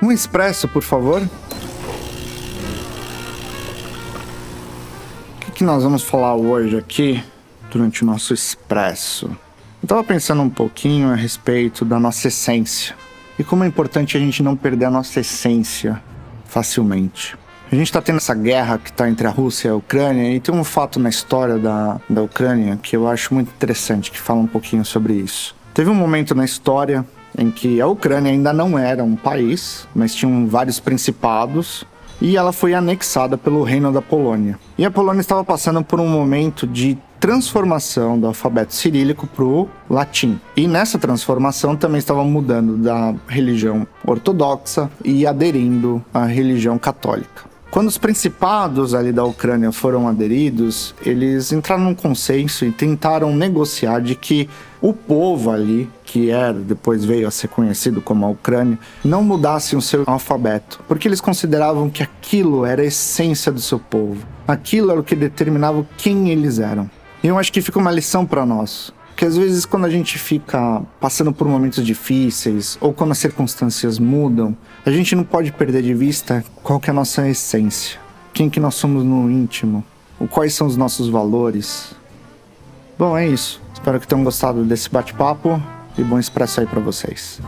Um expresso, por favor. O que, que nós vamos falar hoje aqui durante o nosso expresso? Eu tava pensando um pouquinho a respeito da nossa essência e como é importante a gente não perder a nossa essência facilmente. A gente está tendo essa guerra que está entre a Rússia e a Ucrânia, e tem um fato na história da, da Ucrânia que eu acho muito interessante, que fala um pouquinho sobre isso. Teve um momento na história em que a Ucrânia ainda não era um país, mas tinham vários principados, e ela foi anexada pelo Reino da Polônia. E a Polônia estava passando por um momento de transformação do alfabeto cirílico para o latim. E nessa transformação também estava mudando da religião ortodoxa e aderindo à religião católica. Quando os principados ali da Ucrânia foram aderidos, eles entraram num consenso e tentaram negociar de que o povo ali, que era, depois veio a ser conhecido como a Ucrânia, não mudasse o seu alfabeto, porque eles consideravam que aquilo era a essência do seu povo. Aquilo era o que determinava quem eles eram. E eu acho que fica uma lição para nós. Que às vezes quando a gente fica passando por momentos difíceis ou quando as circunstâncias mudam, a gente não pode perder de vista qual que é a nossa essência, quem que nós somos no íntimo, quais são os nossos valores. Bom, é isso. Espero que tenham gostado desse bate-papo e bom expresso aí para vocês.